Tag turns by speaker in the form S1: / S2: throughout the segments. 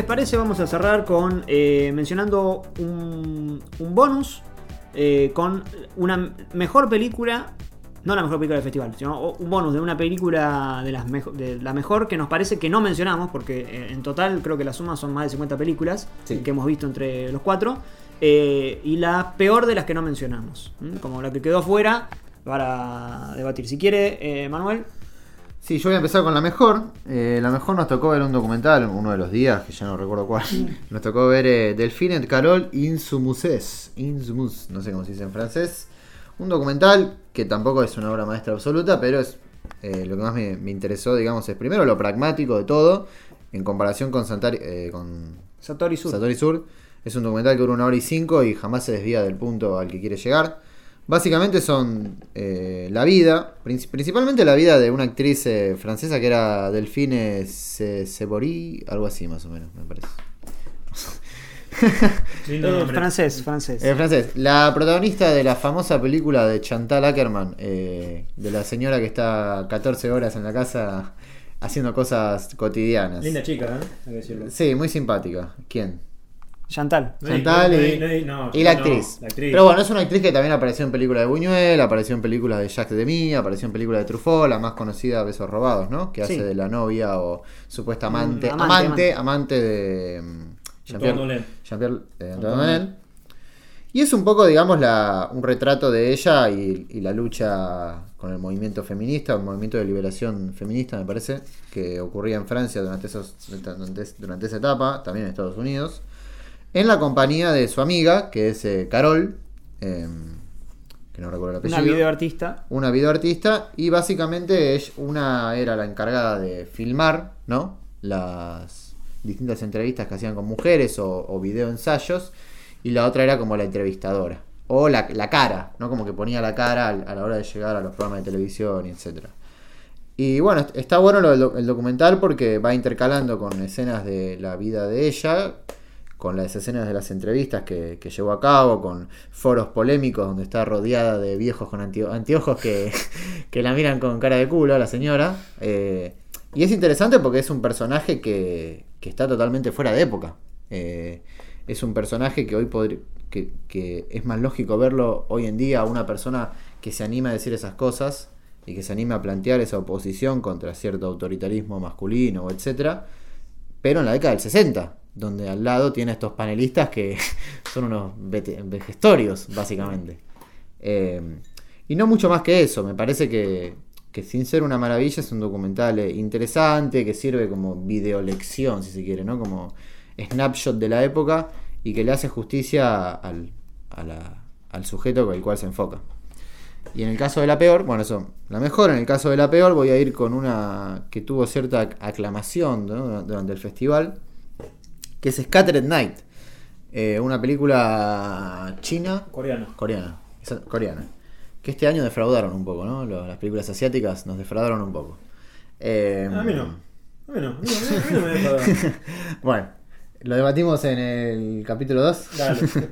S1: les parece, vamos a cerrar con eh, mencionando un, un bonus eh, con una mejor película. No la mejor película del festival, sino un bonus de una película de, las mejo- de la mejor que nos parece que no mencionamos, porque eh, en total creo que la suma son más de 50 películas
S2: Sí.
S1: que hemos visto entre los cuatro. eh, y la peor de las que no mencionamos, como la que quedó fuera para debatir. Si quiere, Manuel,
S2: Sí, yo voy a empezar con la mejor. Eh, la mejor nos tocó ver un documental uno de los días, que ya no recuerdo cuál. Nos tocó ver eh, Delphine et Carol Insumuses. Insumus, no sé cómo se dice en francés. Un documental que tampoco es una obra maestra absoluta, pero es eh, lo que más me, me interesó, digamos, es primero lo pragmático de todo, en comparación con, Santari, eh, con
S1: Satori Sur.
S2: Satori Sur. Es un documental que dura una hora y cinco y jamás se desvía del punto al que quiere llegar. Básicamente son eh, la vida, princi- principalmente la vida de una actriz eh, francesa que era Delphine Se- Sebory, algo así más o menos, me parece.
S3: Lindo
S1: Eh, francés, francés.
S2: Eh, francés, la protagonista de la famosa película de Chantal Ackerman, eh, de la señora que está 14 horas en la casa haciendo cosas cotidianas.
S3: Linda chica, ¿eh? Hay que decirlo.
S2: Sí, muy simpática. ¿Quién?
S1: Chantal.
S2: Chantal y,
S3: hay- no hay- no,
S2: y la
S3: no,
S2: actriz.
S3: la actriz.
S2: Pero bueno, es una actriz que también apareció en películas de Buñuel, apareció en películas de Jacques Demy, apareció en películas de Truffaut, la más conocida Besos Robados, ¿no? Que
S1: Sí.
S2: hace de la novia o supuesta amante,
S1: Mm,
S2: amante,
S1: amante,
S2: amante, de mm. Jean-Pierre eh, Antoine
S3: Antoine
S2: Donen. Y es un poco, digamos, la, un retrato de ella y, y la lucha con el movimiento feminista, el movimiento de liberación feminista, me parece, que ocurría en Francia durante, esos, durante, durante esa etapa, también en Estados Unidos, en la compañía de su amiga, que es eh, Carol, eh, que no recuerdo el
S1: Una
S2: apellido
S1: videoartista.
S2: una videoartista y básicamente una era la encargada de filmar, ¿no? Las distintas entrevistas que hacían con mujeres o, o videoensayos y la otra era como la entrevistadora o la, la cara, ¿no? Como que ponía la cara a la hora de llegar a los programas de televisión y etcétera. Y bueno, est- está bueno lo el documental porque va intercalando con escenas de la vida de ella, con las escenas de las entrevistas que, que llevó a cabo, con foros polémicos donde está rodeada de viejos con anteojos que, que la miran con cara de culo a la señora. Eh, y es interesante porque es un personaje que, que está totalmente fuera de época. Eh, es un personaje que hoy que, que es más lógico verlo hoy en día a una persona que se anima a decir esas cosas y que se anima a plantear esa oposición contra cierto autoritarismo masculino, etcétera, pero en la década del 60, donde al lado tiene a estos panelistas que son unos vejestorios, básicamente. Eh, y no mucho más que eso, me parece que, sin ser una maravilla es un documental eh, interesante, que sirve como videolección, si se quiere, ¿no? Como snapshot de la época y que le hace justicia al, al sujeto con el cual se enfoca. Y en el caso de la peor, bueno, eso, la mejor, en el caso de la peor voy a ir con una que tuvo cierta ac- aclamación durante el festival, que es Scattered Night, eh, una película china, coreana, esa- coreana, que este año defraudaron un poco, ¿no? Las películas asiáticas nos defraudaron un poco. Eh,
S3: A mí no. A mí no. A mí, no me
S2: bueno, lo debatimos en el capítulo 2.
S3: Dale.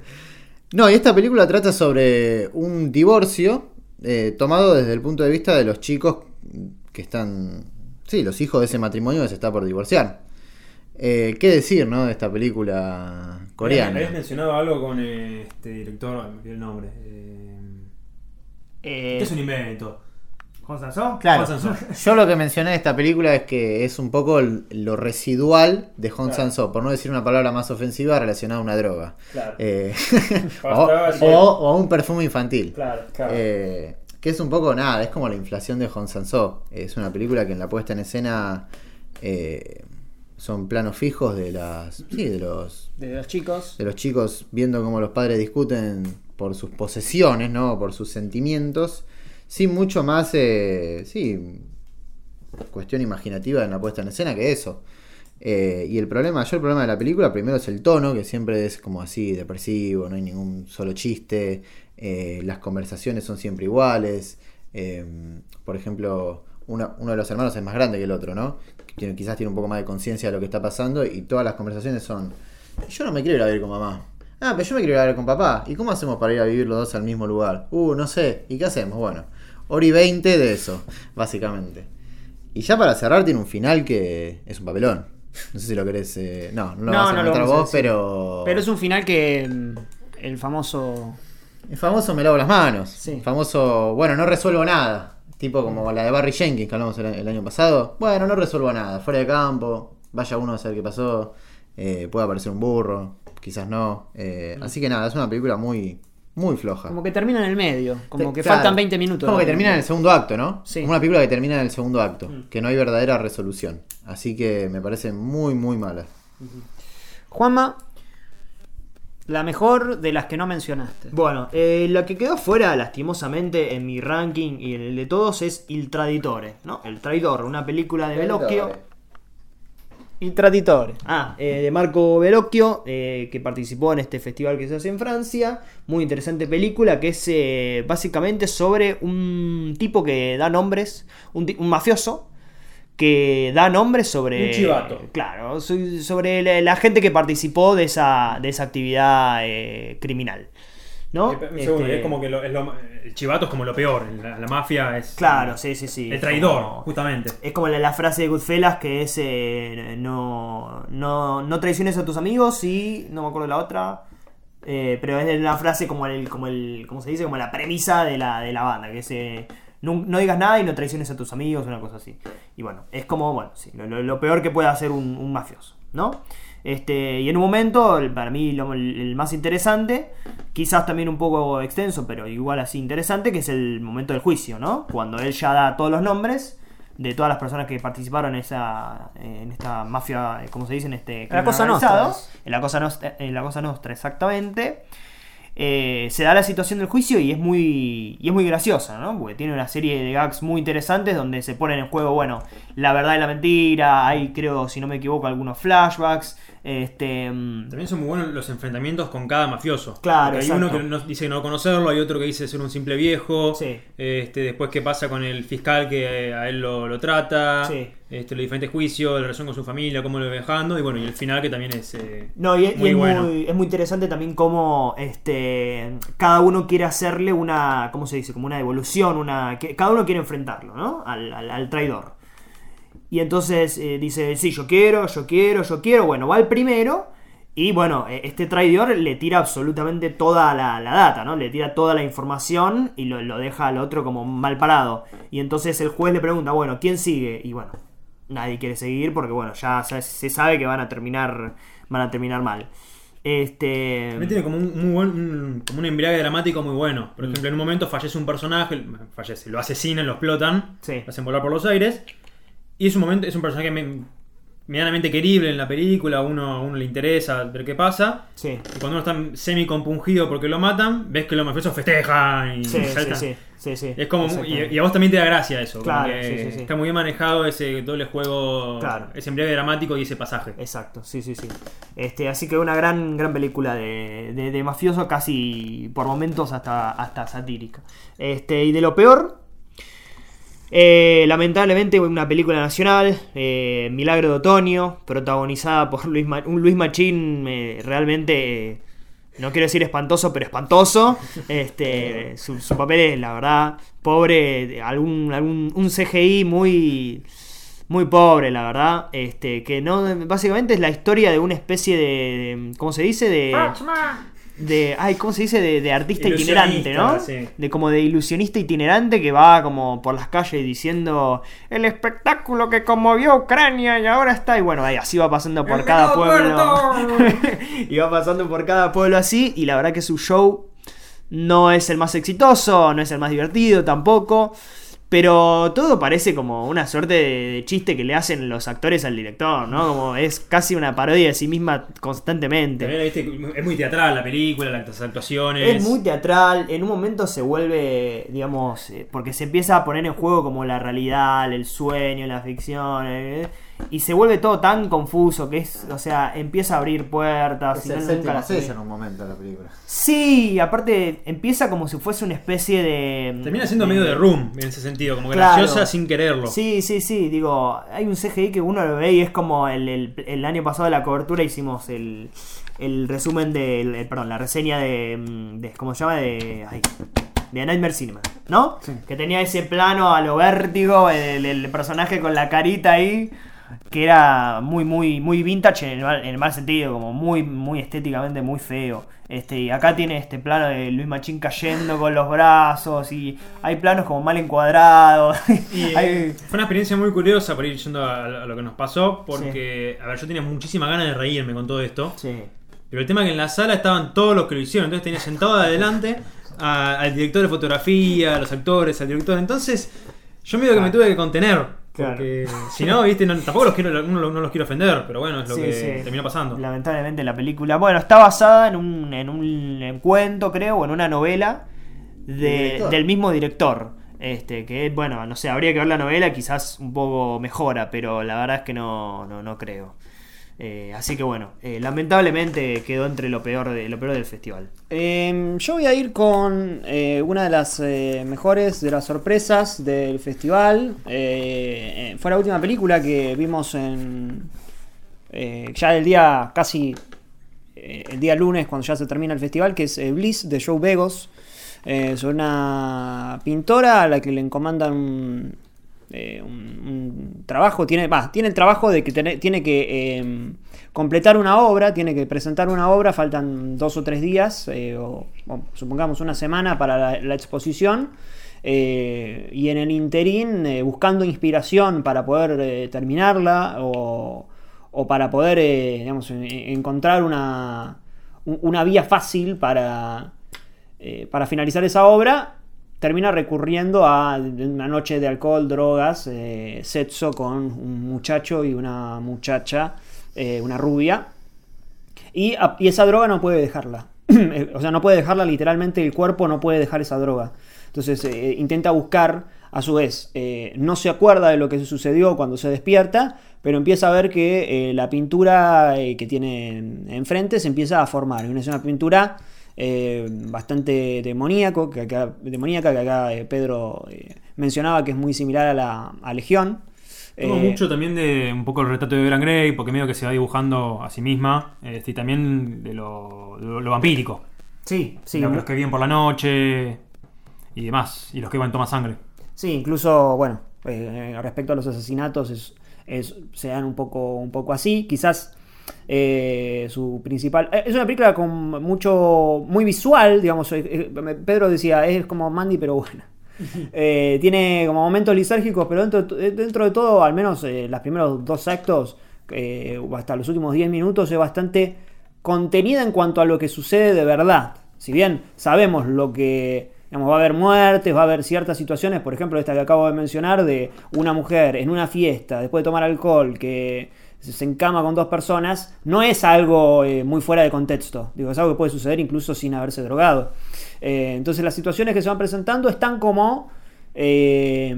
S2: No, y esta película trata sobre un divorcio eh, tomado desde el punto de vista de los chicos que están, sí, los hijos de ese matrimonio que se está por divorciar. Eh, ¿Qué decir, no, de esta película coreana?
S3: Habías mencionado algo con eh, este director, me olvidé el nombre. Eh,
S1: Eh,
S3: ¿Qué es un invento? ¿Juan Sansón?
S2: Claro,
S3: Sansón.
S2: yo lo que mencioné de esta película es que es un poco el- lo residual de Hong
S3: Claro.
S2: Por no decir una palabra más ofensiva relacionada a una droga.
S3: Claro.
S2: Eh, o, a un perfume infantil.
S3: Claro, claro.
S2: Eh, que es un poco nada, es como la inflación de Hong Sang-soo. Es una película que en la puesta en escena eh, son planos fijos de las sí, de los
S1: de los chicos.
S2: de los chicos viendo cómo los padres discuten por sus posesiones, ¿no? Por sus sentimientos, sin mucho más, eh, sí, cuestión imaginativa en la puesta en escena que eso. Eh, y el problema, mayor problema de la película, primero es el tono, que siempre es como así, depresivo, no hay ningún solo chiste, eh, las conversaciones son siempre iguales. eh, por ejemplo, una- uno de los hermanos es más grande que el otro, ¿no? Tiene- quizás tiene un poco más de conciencia de lo que está pasando y todas las conversaciones son, yo no me quiero ir a vivir con mamá. Ah, pero yo me quiero ir a vivir con papá. ¿Y cómo hacemos para ir a vivir los dos al mismo lugar? Uh, no sé. ¿Y qué hacemos? Bueno, hora y 20 de eso, básicamente. Y ya para cerrar tiene un final que es un papelón. No sé si lo querés. eh, no, no lo
S1: No,
S2: vas
S1: no a
S2: vos, pero.
S1: Pero es un final que mm, el famoso...
S2: El famoso me lavo las manos.
S1: Sí.
S2: El famoso, bueno, no resuelvo nada. Tipo como la de Barry Jenkins que hablamos el, el año pasado. Bueno, no resuelvo nada. Fuera de campo, vaya uno a saber qué pasó. eh, puede aparecer un burro, quizás no. eh, Así que nada, es una película muy, muy floja.
S1: Como que termina en el medio, como
S2: Te-
S1: que
S2: claro.
S1: faltan 20 minutos.
S2: Como que termina en el segundo acto, ¿no?
S1: Sí.
S2: Una película que termina en el segundo acto.
S1: Mm.
S2: Que no hay verdadera resolución. Así que me parece muy, muy mala.
S1: Juanma, la mejor de las que no mencionaste.
S4: Bueno, eh, la que quedó fuera, lastimosamente, en mi ranking y en el de todos es Il Traditore, ¿no? El Traidor, una película de Bellocchio.
S1: Il Traditore.
S4: Ah, eh, de Marco Bellocchio, eh, que participó en este festival que se hace en Francia. Muy interesante película, que es eh, básicamente sobre un tipo que da nombres, un mafioso, que da nombres sobre...
S3: Un chivato.
S4: Claro, so- sobre la, la gente que participó de esa, de esa actividad eh, criminal. ¿no?
S3: Eh, Un segundo,
S4: Este,
S3: es como que lo- es lo- el chivato es como lo peor. La, la mafia es.
S4: Claro, sí, sí, sí.
S3: El traidor,
S4: como-
S3: justamente.
S4: Es como la, la frase de Goodfellas que es eh, no, no, no traiciones a tus amigos y no me acuerdo la otra. eh, pero es la frase como el, como el, ¿cómo se dice? Como la premisa de la, de la banda, que es eh, no, no digas nada y no traiciones a tus amigos, una cosa así. Y bueno, es como, bueno, sí, lo, lo- lo peor que puede hacer un, un mafioso, ¿no? Este, y en un momento, para mí lo- el, más interesante, quizás también un poco extenso, pero igual así interesante, que es el momento del juicio, ¿no? Cuando él ya da todos los nombres de todas las personas que participaron en esa en esta mafia, eh, ¿cómo se dice? En este
S1: La Cosa. Nostra.
S4: En la cosa nostra, en la cosa nostra, exactamente. Eh, se da la situación del juicio y es muy y es muy graciosa, ¿no? Porque tiene una serie de gags muy interesantes donde se ponen en juego, bueno, la verdad y la mentira, hay creo, si no me equivoco, algunos flashbacks, este mm,
S3: También son muy buenos los enfrentamientos con cada mafioso.
S4: Claro,
S3: hay
S4: exacto.
S3: uno que no- dice no conocerlo, hay otro que dice ser un simple viejo.
S4: Sí.
S3: Este, después qué pasa con el fiscal que a él lo, lo trata.
S4: Sí.
S3: Este, los diferentes juicios, la relación con su familia, cómo lo va dejando. Y bueno, y el final que también es. eh,
S4: No, y, es- y
S3: Muy
S4: es,
S3: bueno.
S4: muy, es muy interesante también cómo este, cada uno quiere hacerle una, ¿cómo se dice? Como una devolución, una, que cada uno quiere enfrentarlo, ¿no? Al, al- al traidor. Y entonces eh, dice, sí, yo quiero, yo quiero, yo quiero. Bueno, va el primero y bueno, eh, este traidor le tira absolutamente toda la, la data, ¿no? Le tira toda la información y lo, lo deja al otro como mal parado. Y entonces el juez le pregunta, bueno, ¿quién sigue? Y bueno, nadie quiere seguir porque bueno, ya se, se sabe que van a terminar van a terminar mal. Este
S3: También tiene como un, muy buen, un- como un embriague dramático muy bueno. Por ejemplo, en un momento fallece un personaje, fallece, lo asesinan, lo explotan,
S4: Sí.
S3: lo hacen volar por los aires. Y es un momento, es un personaje me- medianamente querible en la película, a uno, a uno le interesa ver qué pasa.
S4: sí.
S3: Y cuando uno está semi compungido porque lo matan, ves que los mafiosos festejan y
S4: Sí,
S3: saltan.
S4: sí, sí, sí.
S3: Es como, y, y a vos también te da gracia eso.
S4: Claro, sí, sí.
S3: Está muy bien manejado ese doble juego,
S4: Claro.
S3: ese embriague dramático y ese pasaje.
S4: Exacto, sí, sí, sí. Este, así que una gran, gran película de, de, de mafioso, casi por momentos hasta, hasta satírica. Este, y de lo peor, eh, lamentablemente una película nacional, eh, Milagro de Otoño, protagonizada por Luis Ma- un Luis Machín eh, realmente, eh, no quiero decir espantoso, pero espantoso. Este, su, su papel es, la verdad, pobre, algún, algún un CGI muy muy pobre, la verdad. Este, que no. Básicamente es la historia de una especie de. de- ¿Cómo se dice? De. De. Ay, ¿cómo se dice? De, de artista itinerante, ¿no?
S3: Sí.
S4: De como de ilusionista itinerante que va como por las calles diciendo. El espectáculo que conmovió a Ucrania y ahora está. Y bueno, ahí así va pasando por
S3: ¡El
S4: cada pueblo. y va pasando por cada pueblo así. Y la verdad que su show no es el más exitoso, no es el más divertido tampoco. Pero todo parece como una suerte de, chiste que le hacen los actores al director, ¿no? Como es casi una parodia de sí misma constantemente.
S3: También, viste, es muy teatral la película, las actuaciones.
S4: Es muy teatral, en un momento se vuelve, digamos, eh, porque se empieza a poner en juego como la realidad, el sueño, la ficción, eh, y se vuelve todo tan confuso que es, o sea, empieza a abrir puertas
S2: Es
S4: y
S2: el
S4: no- nunca las
S2: en un momento de la película.
S4: Sí, aparte empieza como si fuese una especie de...
S3: Termina siendo medio de room en ese sentido, como
S4: Claro.
S3: graciosa sin quererlo.
S4: Sí, sí, sí, digo, hay un CGI que uno lo ve y es como el, el- el año pasado de la cobertura hicimos el, el resumen de, el- perdón, la reseña de, mm, de ¿cómo se llama? De, ay, de A Nightmare Cinema, ¿no?
S1: Sí.
S4: Que tenía ese plano a lo vértigo, el, el personaje con la carita ahí. Que era muy, muy, muy vintage en el, mal, en el mal sentido, como muy, muy estéticamente muy feo. Este, y acá tiene este plano de Luis Machín cayendo con los brazos y hay planos como mal encuadrados.
S3: Y, eh,
S4: Hay-
S3: fue una experiencia muy curiosa por ir yendo a, a lo que nos pasó, porque, a ver, yo tenía muchísimas ganas de reírme con todo esto,
S4: Sí.
S3: pero el tema es que en la sala estaban todos los que lo hicieron, entonces tenía sentado de adelante a- al director de fotografía, a los actores, al director, entonces yo medio que me tuve que contener,
S4: Claro.
S3: porque si no, viste, no- tampoco los quiero, no, no los quiero ofender, pero bueno, es lo
S4: Sí,
S3: que
S4: sí.
S3: terminó pasando.
S4: Lamentablemente la película. Bueno, está basada en un, en un cuento, creo, o en una novela de-
S2: Director.
S4: del mismo director. Este, que bueno, no sé, habría que ver la novela, quizás un poco mejora, pero la verdad es que no, no, no creo. Eh, así que bueno, eh, lamentablemente quedó entre lo peor, de, lo peor del festival.
S1: Eh, yo voy a ir con eh, una de las mejores de las sorpresas del festival. Fue la última película que vimos en. ya el día casi. el día lunes, cuando ya se termina el festival, que es Bliss de Joe Begos. sobre una pintora a la que le encomandan eh, un- trabajo. Tiene, va, tiene el trabajo de que tiene, tiene que eh, completar una obra, tiene que presentar una obra. Faltan dos o tres días, eh, o, supongamos una semana para la, exposición. y en el interín, buscando inspiración para poder terminarla o, o para poder digamos, en- encontrar una, un- una vía fácil para, para finalizar esa obra, termina recurriendo a una noche de alcohol, drogas, eh, sexo con un muchacho y una muchacha, eh, una rubia. Y, y esa droga no puede dejarla. Eh, o sea, no puede dejarla literalmente, el cuerpo no puede dejar esa droga. Entonces intenta buscar, a su vez, no se acuerda de lo que sucedió cuando se despierta, pero empieza a ver que la pintura que tiene en- enfrente se empieza a formar. Es una pintura eh, bastante demoníaco, que acá, demoníaca, que acá eh, Pedro eh, mencionaba que es muy similar a la a Legión. Eh,
S3: mucho también de un poco el retrato de Dorian Gray, porque medio que se va dibujando a sí misma, este, y también de lo, de lo- lo vampírico.
S4: Sí, sí.
S3: los, los que viven por la noche y demás, y los que van toma sangre.
S1: Sí, incluso, bueno, respecto a los asesinatos, es, es- se dan un poco, un poco así. Quizás eh, su principal. eh, Es una película con mucho. muy visual, digamos. Pedro decía, es como Mandy, pero buena. Eh, tiene como momentos lisérgicos, pero dentro, de- dentro de todo, al menos eh, los primeros dos actos, eh, hasta los últimos 10 minutos, es bastante contenida en cuanto a lo que sucede de verdad. Si bien sabemos lo que digamos, va a haber muertes, va a haber ciertas situaciones, por ejemplo, esta que acabo de mencionar, de una mujer en una fiesta, después de tomar alcohol, que se encama con dos personas, no es algo eh, muy fuera de contexto. Digo, es algo que puede suceder incluso sin haberse drogado. Eh, entonces las situaciones que se van presentando están como... eh,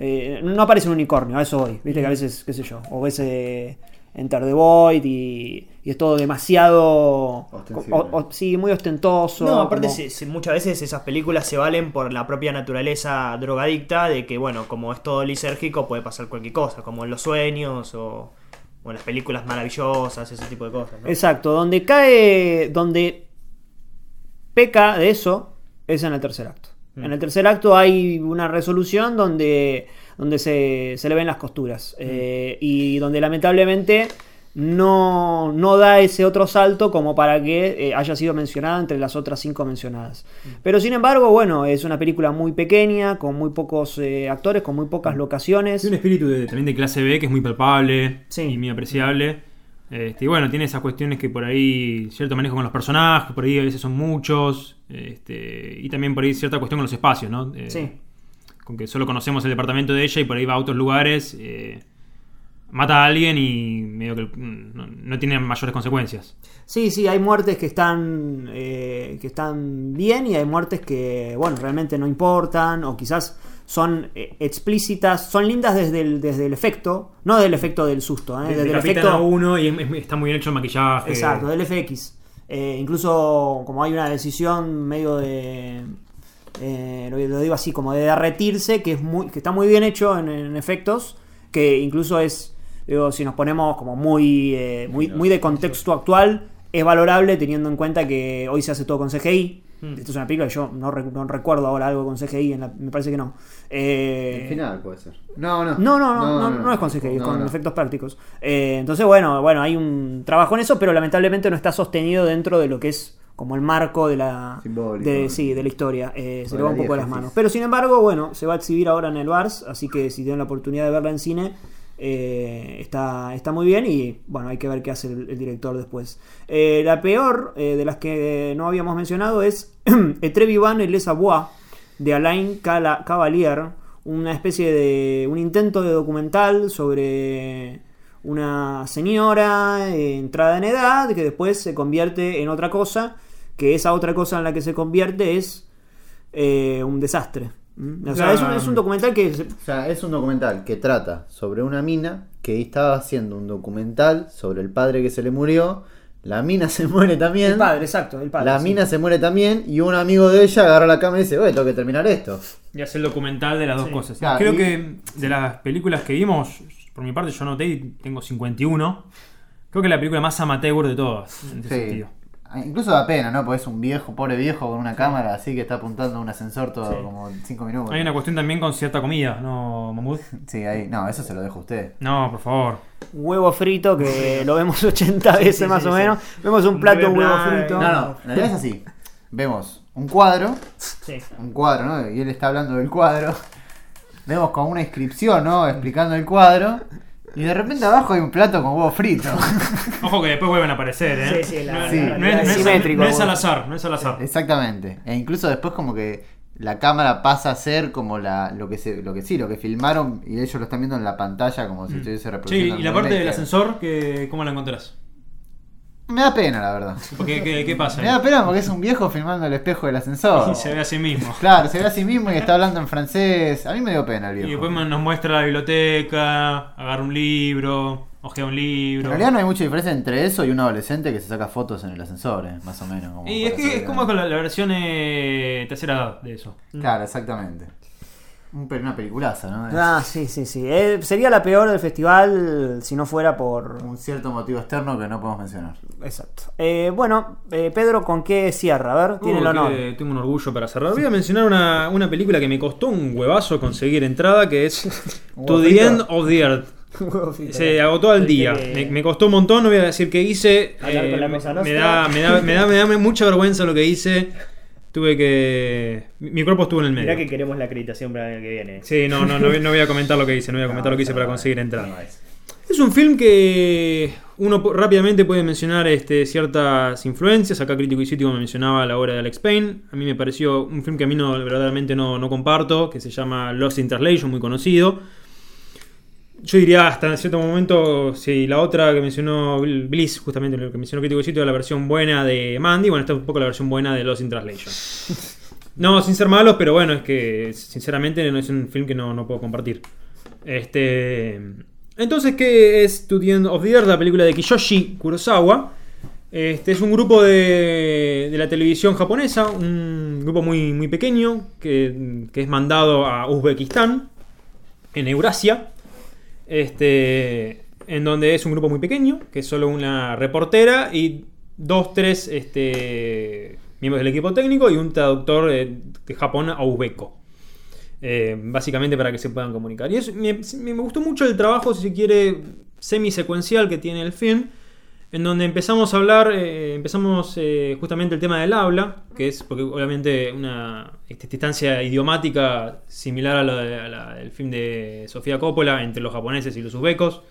S1: eh, no aparece un unicornio, a eso voy. Viste que a veces, qué sé yo, o ves eh, Enter the Void y, y es todo demasiado.
S2: Ostensible.
S1: o- o- sí, muy ostentoso.
S4: No, aparte
S1: como-
S4: se- se- muchas veces esas películas se valen por la propia naturaleza drogadicta de que, bueno, como es todo lisérgico puede pasar cualquier cosa, como en los sueños o, o en las películas maravillosas, ese tipo de cosas. ¿no?
S1: Exacto, donde cae, donde peca de eso es en el tercer acto.
S4: Mm.
S1: En el tercer acto hay una resolución donde, donde se, se le ven las costuras
S4: Mm.
S1: eh, y donde lamentablemente no, no da ese otro salto como para que eh, haya sido mencionada entre las otras cinco mencionadas.
S4: Mm.
S1: Pero sin embargo, bueno, es una película muy pequeña, con muy pocos eh, actores, con muy pocas locaciones.
S3: Tiene un espíritu de- también de clase B que es muy palpable
S1: Sí.
S3: y muy apreciable. Este, y bueno, tiene esas cuestiones que por ahí, cierto manejo con los personajes, por ahí a veces son muchos. este, y también por ahí cierta cuestión con los espacios, ¿no? Eh,
S1: Sí.
S3: Con que solo conocemos el departamento de ella y por ahí va a otros lugares, eh, mata a alguien y medio que mm, no, no tiene mayores consecuencias.
S1: Sí, sí, hay muertes que están, eh, que están bien y hay muertes que, bueno, realmente no importan o quizás son eh, explícitas, son lindas desde el, desde el efecto, no del efecto del susto, ¿eh? desde el
S3: Decapitan
S1: efecto...
S3: a uno y es- es- está muy bien hecho el maquillaje.
S1: Exacto, del FX. Eh, incluso como hay una decisión medio de... lo, lo digo así, como de derretirse, que, es muy, que está muy bien hecho en, en efectos, que incluso es, digo, si nos ponemos como muy, eh, muy, muy de contexto actual, es valorable teniendo en cuenta que hoy se hace todo con CGI.
S4: Mm.
S1: Esto es una película que yo no, rec- no recuerdo ahora algo con CGI, en la- me parece que no. Eh,
S2: El final puede ser. No, no.
S1: no, no, no, no, no es con CGI, es
S2: No,
S1: con
S2: no.
S1: efectos prácticos. Eh, entonces, bueno, bueno, hay un trabajo en eso, pero lamentablemente no está sostenido dentro de lo que es como el marco de la, de, sí, de la historia. Eh, se le va un poco de las manos. Pero sin embargo, bueno, se va a exhibir ahora en el Vars, así que si tienen la oportunidad de verla en cine, eh, está, está muy bien y bueno, hay que ver qué hace el, director después. Eh, la peor eh, de las que no habíamos mencionado es Etrevivant et les Abois de Alain Cavalier, una especie de un intento de documental sobre una señora entrada en edad que después se convierte en otra cosa, que esa otra cosa en la que se convierte es un desastre. ¿Mm? O sea, es un, es un documental que se-
S2: O sea, es un documental que trata sobre una mina que estaba haciendo un documental sobre el padre que se le murió. La mina se muere también.
S1: el padre, exacto, el padre.
S2: la
S1: sí.
S2: mina se muere también y un amigo de ella agarra la cámara y dice, oye, tengo que terminar esto.
S3: Y hace el documental de las dos
S1: Sí.
S3: cosas.
S2: Claro,
S3: Creo
S2: y-
S3: que de las películas que vimos, por mi parte yo noté y tengo 51. Creo que es la película más amateur de todas, en ese
S2: Sí.
S3: sentido.
S2: Incluso da pena, ¿no? Porque es un viejo, pobre viejo con una cámara así que está apuntando a un ascensor todo
S1: Sí.
S2: como 5 minutos.
S3: Hay una cuestión también con cierta comida, ¿no, Mamut?
S2: Sí, ahí. No, eso se lo dejo a usted.
S3: No, por favor.
S1: Huevo frito, que lo vemos 80 veces
S4: sí,
S1: más
S4: sí,
S1: o
S4: sí.
S1: menos. Vemos un plato de huevo frito.
S2: No, no, realidad es así. Vemos un cuadro,
S4: Sí.
S2: un cuadro, ¿no? Y él está hablando del cuadro. Vemos como una inscripción, ¿no? Explicando el cuadro. Y de repente abajo hay un plato con huevo frito.
S3: Ojo que después vuelven a aparecer, ¿eh?
S4: Sí, sí, la-
S3: no,
S2: Sí.
S3: no es, no es-
S1: Simétrico,
S3: no es al azar, no es al azar.
S2: Exactamente. E incluso después como que la cámara pasa a ser como la, lo que se, lo que sí, lo que filmaron y ellos lo están viendo en la pantalla como si estuviese
S3: Sí,
S2: reproduciendo.
S3: y
S2: el
S3: la parte del ascensor, que, ¿cómo la encontrás?
S2: Me da pena, la verdad.
S3: Porque, ¿qué, qué pasa?
S2: Me da pena porque es un viejo filmando el espejo del ascensor.
S3: Y se ve a sí mismo.
S2: Claro, se ve a sí mismo y está hablando en francés. A mí me dio pena el
S3: Y
S2: viejo.
S3: después nos muestra la biblioteca, agarra un libro, ojea un
S2: En
S3: libro.
S2: realidad no hay mucha diferencia entre eso y un adolescente que se saca fotos en el ascensor, eh, más o menos. como
S3: Y es que es como con la, la versión eh, tercera edad de eso.
S2: Claro, exactamente. Un pe- una peliculaza, ¿no?
S1: Ah, sí, sí, sí. Eh, sería la peor del festival si no fuera por.
S2: Un cierto motivo externo que no podemos mencionar.
S1: Exacto. Eh, bueno, eh, Pedro, ¿con qué cierra? A ver, tiene el
S3: Uh,
S1: honor.
S3: que tengo un orgullo para cerrar. Voy a mencionar una, una película que me costó un huevazo conseguir entrada, que es
S2: ¿Un
S3: To the? End of the Earth. Se agotó al día. Me, me costó un montón, no voy a decir qué hice. Eh, me, da, me, da, me, da, me da mucha vergüenza lo que hice. Tuve que. Mi, cuerpo estuvo en el medio.
S4: Mirá que queremos la acreditación para el año que viene.
S3: Sí, no, no, no, no voy a comentar lo que hice, no voy a comentar
S2: No,
S3: lo que hice para conseguir entrar.
S2: no es.
S3: Es un film que uno rápidamente puede mencionar este, ciertas influencias. Acá Crítico y Cítico me mencionaba la obra de Alex Payne. A mí me pareció un film que a mí no, verdaderamente no, no comparto, que se llama Lost in Translation, muy conocido. Yo diría hasta en cierto momento, si la otra que mencionó Bliss, justamente lo que mencionó Crítico Cítico, la versión buena de Mandy, bueno, esta es un poco la versión buena de Lost in Translation. No, sin ser malos, pero bueno, es que sinceramente no es un film que no, no puedo compartir. Este. Entonces, ¿qué es End of the Earth? La película de Kiyoshi Kurosawa. Este es un grupo de, de la televisión japonesa, un grupo muy, muy pequeño que, que es mandado a Uzbekistán, en Eurasia. Este, en donde es un grupo muy pequeño, que es solo una reportera y dos, tres este, miembros del equipo técnico y un traductor eh, de Japón a uzbeco. Eh, básicamente para que se puedan comunicar. Y es- me, me gustó mucho el trabajo, si se quiere, semisecuencial que tiene el film, en donde empezamos a hablar, eh, empezamos eh, justamente el tema del habla, que es porque obviamente una este, distancia idiomática similar a la, del film de Sofía Coppola entre los japoneses y los uzbecos,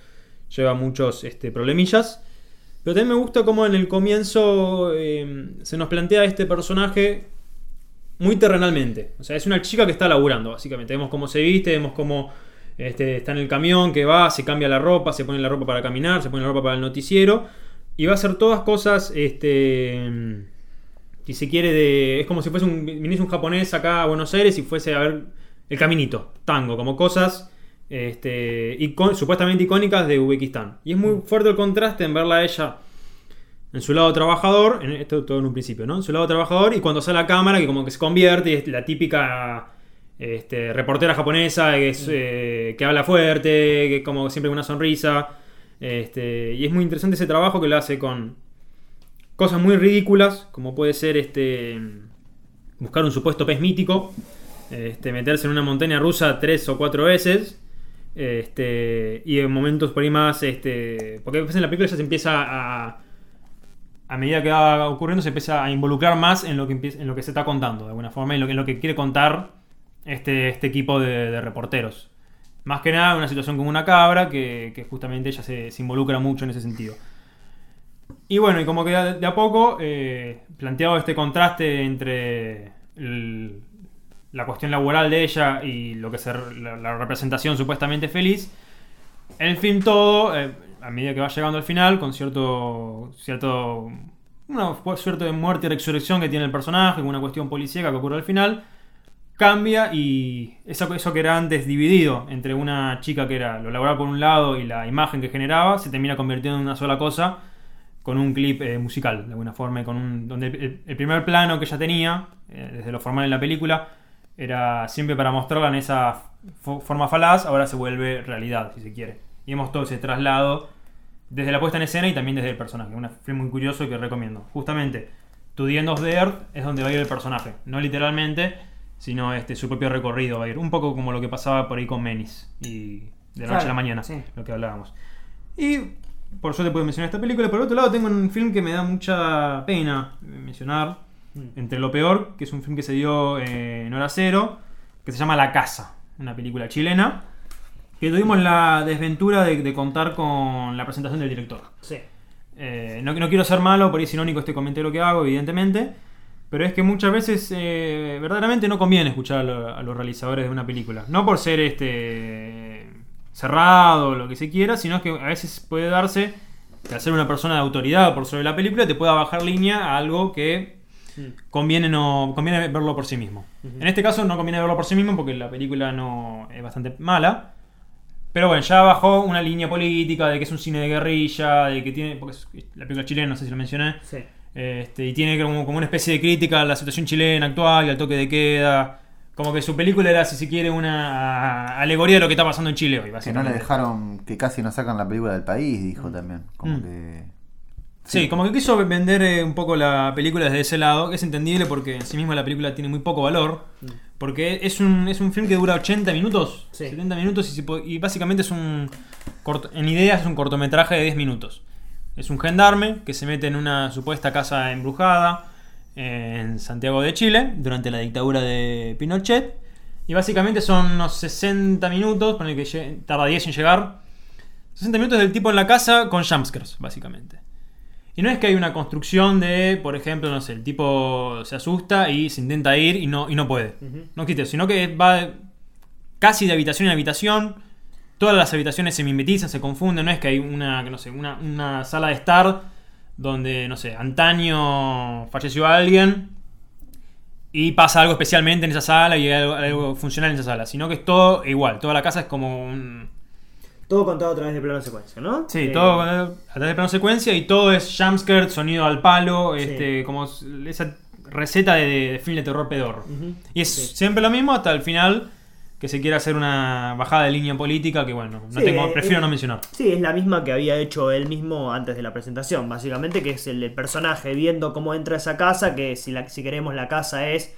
S3: lleva muchos este, problemillas. Pero también me gusta cómo en el comienzo eh, se nos plantea este personaje muy terrenalmente. O sea, es una chica que está laburando, básicamente. Vemos cómo se viste, vemos cómo este, está en el camión, que va, se cambia la ropa, se pone la ropa para caminar, se pone la ropa para el noticiero. Y va a hacer todas cosas, este... Si se quiere, de, es como si fuese un, viniese un japonés acá a Buenos Aires y fuese a ver el caminito, tango, como cosas este, icon- supuestamente icónicas de Uzbekistán. Y es muy fuerte el contraste en verla a ella en su lado trabajador, en esto todo en un principio, ¿no? En su lado trabajador y cuando sale a la cámara que como que se convierte y es la típica este, reportera japonesa que, es, eh, que habla fuerte, que como siempre con una sonrisa. Este, y es muy interesante ese trabajo que lo hace con cosas muy ridículas, como puede ser este buscar un supuesto pez mítico, este, meterse en una montaña rusa tres o cuatro veces. Este, y en momentos por ahí más. Este, porque en la película ya se empieza a. A medida que va ocurriendo, se empieza a involucrar más en lo que, se está contando, de alguna forma, en lo que, en lo que quiere contar este, este equipo de reporteros. Más que nada, una situación como una cabra, que, justamente ella se, involucra mucho en ese sentido. Y bueno, y como que de, a poco, eh, planteado este contraste entre la cuestión laboral de ella y lo que es la, la representación supuestamente feliz, el film todo, eh, a medida que va llegando al final, con cierto, cierto, una suerte de muerte y resurrección que tiene el personaje, con una cuestión policíaca que ocurre al final, cambia y eso, eso que era antes dividido entre una chica que era lo laboral por un lado y la imagen que generaba, se termina convirtiendo en una sola cosa con un clip eh, musical, de alguna forma, con un, donde el, primer plano que ella tenía, eh, desde lo formal en la película, era siempre para mostrarla en esa fo- forma falaz, ahora se vuelve realidad, si se quiere. Y vemos todo ese traslado desde la puesta en escena y también desde el personaje. Un film muy curioso que recomiendo. Justamente, To the Earth es donde va a ir el personaje. No literalmente, sino este, su propio recorrido va a ir. Un poco como lo que pasaba por ahí con Menis y de la noche a la mañana,
S4: sí.
S3: lo que hablábamos. Y por suerte puedo mencionar esta película. Por otro lado, tengo un film que me da mucha pena mencionar. Entre lo peor, que es un film que se dio eh, en hora cero, que se llama La Casa, una película chilena. Que tuvimos la desventura de, de contar con la presentación del director.
S4: Sí.
S3: Eh, no, no quiero ser malo, por ahí es irónico este comentario que hago, evidentemente. Pero es que muchas veces eh, verdaderamente no conviene escuchar a, lo- a los realizadores de una película. No por ser este cerrado o lo que se quiera, sino que a veces puede darse que ser una persona de autoridad por sobre la película te pueda bajar línea a algo que conviene no conviene verlo por sí mismo. En este caso no conviene verlo por sí mismo porque la película no es bastante mala. Pero bueno, ya bajó una línea política de que es un cine de guerrilla, de que tiene. Porque es la película chilena, no sé si lo mencioné.
S4: Sí.
S3: Este, y tiene como, como una especie de crítica a la situación chilena actual y al toque de queda. Como que su película era, si se quiere, una alegoría de lo que está pasando en Chile hoy,
S2: Que no le dejaron, que casi no sacan la película del país, dijo también. Como
S3: Mm.
S2: que.
S3: Sí, como que quiso vender eh, un poco la película desde ese lado, que es entendible porque en sí misma la película tiene muy poco valor. Porque es un, es un film que dura 80 minutos,
S4: Sí.
S3: 70 minutos y, y básicamente es un. corto- en ideas es un cortometraje de 10 minutos. Es un gendarme que se mete en una supuesta casa embrujada en Santiago de Chile durante la dictadura de Pinochet. Y básicamente son unos 60 minutos, ponele que lle- tarda 10 en llegar. 60 minutos del tipo en la casa con jumpscares, básicamente. Y no es que hay una construcción de, por ejemplo, no sé, el tipo se asusta y se intenta ir y no, y no puede. No existe, sino que va casi de habitación en habitación. Todas las habitaciones se mimetizan, se confunden. No es que hay una, que no sé, una, una sala de estar donde, no sé, antaño falleció alguien y pasa algo especialmente en esa sala y hay algo, algo funcional en esa sala. Sino que es todo igual. Toda la casa es como un,
S4: Todo contado a través de plano secuencia, ¿no?
S3: Sí,
S4: Eh,
S3: todo a través de plano secuencia y todo es jumpscare, sonido al palo,
S4: Sí.
S3: este, como esa receta de, de film de terror pedorro.
S4: Ujú.
S3: Y es
S4: Sí.
S3: siempre lo mismo hasta el final que se quiere hacer una bajada de línea política que bueno, no
S4: Sí,
S3: tengo,
S4: eh,
S3: prefiero no mencionar.
S4: Sí, es la misma que había hecho él mismo antes de la presentación, básicamente, que es el, el personaje viendo cómo entra a esa casa, que si, la, si queremos la casa es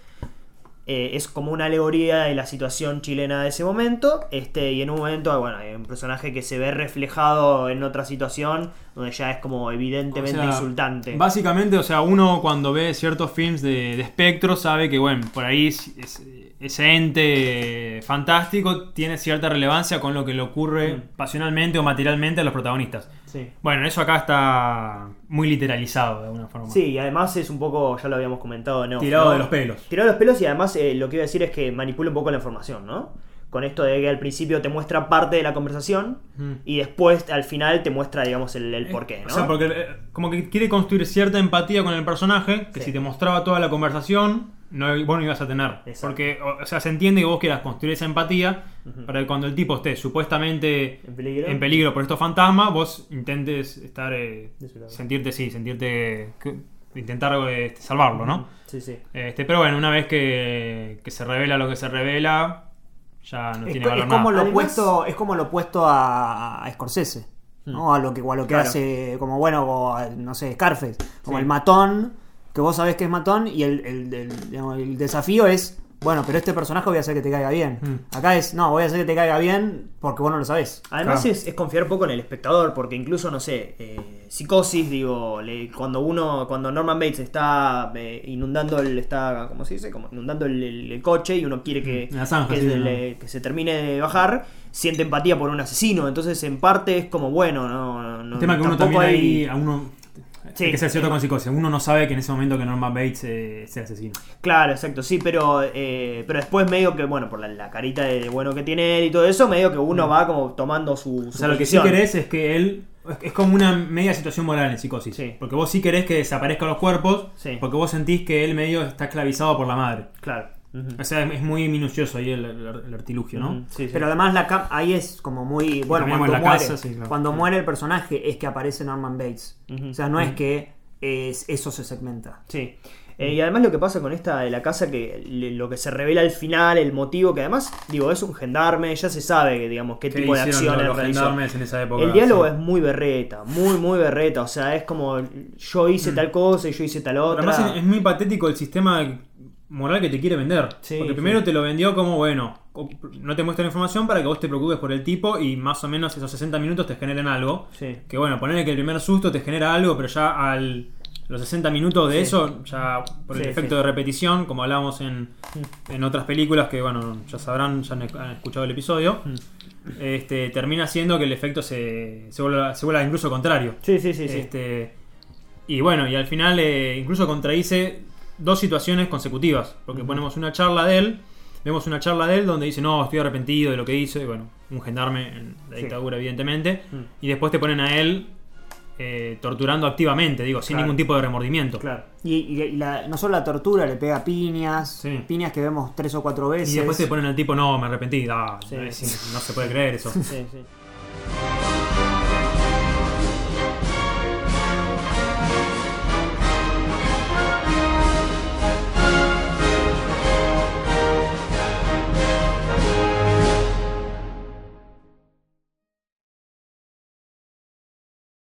S4: eh, es como una alegoría de la situación chilena de ese momento, este y en un momento, bueno, hay un personaje que se ve reflejado en otra situación donde ya es como evidentemente
S3: O sea,
S4: insultante.
S3: Básicamente, o sea, uno cuando ve ciertos films de, de espectro sabe que, bueno, por ahí es- es- ese ente fantástico tiene cierta relevancia con lo que le ocurre
S4: Mm.
S3: pasionalmente o materialmente a los protagonistas.
S4: Sí.
S3: Bueno, eso acá está muy literalizado de alguna forma.
S4: Sí, y además es un poco, ya lo habíamos comentado, ¿no?
S3: Tirado
S4: ¿no?
S3: de los pelos.
S4: Tirado de los pelos y además eh, lo que iba a decir es que manipula un poco la información, ¿no? Con esto de que al principio te muestra parte de la conversación
S3: Mm.
S4: y después al final te muestra, digamos, el, el porqué, ¿no?
S3: O sea, porque eh, como que quiere construir cierta empatía con el personaje, que
S4: Sí.
S3: si te mostraba toda la conversación, no, vos no ibas a tener.
S4: Exacto.
S3: Porque, o sea, se entiende que vos quieras construir esa empatía para que cuando el tipo esté supuestamente
S4: En peligro.
S3: en peligro por estos fantasmas, vos intentes estar, eh, sentirte, sí, sentirte, que- intentar eh, salvarlo, ¿no?
S4: Sí, sí.
S3: Este, pero bueno, una vez que, que se revela lo que se revela, ya no
S1: Es,
S3: tiene valor
S1: es como
S3: nada.
S1: lo
S4: Además-
S1: opuesto, es como lo opuesto a, a Scorsese. ¿no? A lo que, a lo que
S4: Claro.
S1: hace, como bueno, o a, no sé, Scarface. Como
S4: Sí.
S1: el matón que vos sabés que es matón y el, el- el- digamos, el desafío es, bueno, pero este personaje voy a hacer que te caiga bien.
S3: Mm.
S1: Acá es, no, voy a hacer que te caiga bien porque vos no lo sabés.
S4: Además
S3: Claro.
S4: es, es confiar un poco en el espectador, porque incluso, no sé, eh, psicosis, digo, le- cuando uno, cuando Norman Bates está eh, inundando el, está, ¿cómo se dice? Como inundando el, el- el coche y uno quiere que,
S3: Mm, zanja,
S4: que,
S3: sí,
S4: se,
S3: ¿no?
S4: le- que se termine de bajar, siente empatía por un asesino, entonces en parte es como, bueno, no... no
S3: El tema que uno
S4: tampoco
S3: también
S4: hay-
S3: ahí, a uno.
S4: Sí,
S3: hay que ser cierto con psicosis. Uno no sabe que en ese momento que Norman Bates eh, sea asesino.
S4: Claro, exacto, sí, pero, eh, pero después medio que, bueno, por la, la carita de bueno que tiene él y todo eso, medio que uno va como tomando su...
S3: Mm. O sea, lo que sí
S4: posición.
S3: querés es que él. Es, es como una media situación moral en psicosis.
S4: Sí.
S3: Porque vos sí querés que desaparezcan los cuerpos.
S4: Sí.
S3: Porque vos sentís que él medio está esclavizado por la madre.
S4: Claro.
S3: O sea, es, muy minucioso ahí el, el- el artilugio, ¿no?
S4: Sí, sí.
S1: Pero además la ahí es como muy. Bueno, cuando, muere,
S3: casa, sí, claro.
S1: cuando muere el personaje es que aparece Norman Bates. O sea, no es que es- eso se segmenta.
S4: Sí. Eh, y además lo que pasa con esta de la casa, que le- lo que se revela al final, el motivo, que además, digo, es un gendarme, ya se sabe, digamos, qué
S3: ¿Qué
S4: tipo de acciones
S3: los gendarmes en esa época?
S4: El diálogo
S3: Sí.
S4: es muy berreta, muy, muy berreta. O sea, es como yo hice tal cosa y yo hice tal
S3: Pero
S4: otra.
S3: además es, es muy patético el sistema moral que te quiere vender.
S4: Sí,
S3: Porque
S4: sí.
S3: primero te lo vendió como, bueno, no te muestra la información para que vos te preocupes por el tipo y más o menos esos 60 minutos te generen algo.
S4: Sí.
S3: Que bueno, ponerle que el primer susto te genera algo, pero ya al los 60 minutos de
S4: Sí.
S3: eso, ya por el
S4: Sí,
S3: efecto
S4: sí.
S3: de repetición, como hablábamos en, en otras películas que, bueno, ya sabrán, ya han, escuchado el episodio,
S4: Mm.
S3: este, termina siendo que el efecto se, se, vuelva, se vuelva incluso contrario.
S4: Sí, sí, sí, sí.
S3: Este, y bueno, y al final eh, incluso contradice dos situaciones consecutivas. Porque ponemos una charla de él, vemos una charla de él donde dice, no, estoy arrepentido de lo que hice. Bueno, un gendarme en la
S4: Sí.
S3: dictadura, evidentemente.
S4: Mm.
S3: Y después te ponen a él eh, torturando activamente, digo, sin
S4: Claro.
S3: ningún tipo de remordimiento.
S4: Claro.
S1: Y, y- y la- no solo la tortura, le pega piñas,
S3: Sí.
S1: piñas que vemos tres o cuatro veces.
S3: Y después te ponen al tipo, no, me arrepentí. Ah,
S4: Sí, sí.
S3: No se puede creer eso.
S4: Sí, sí.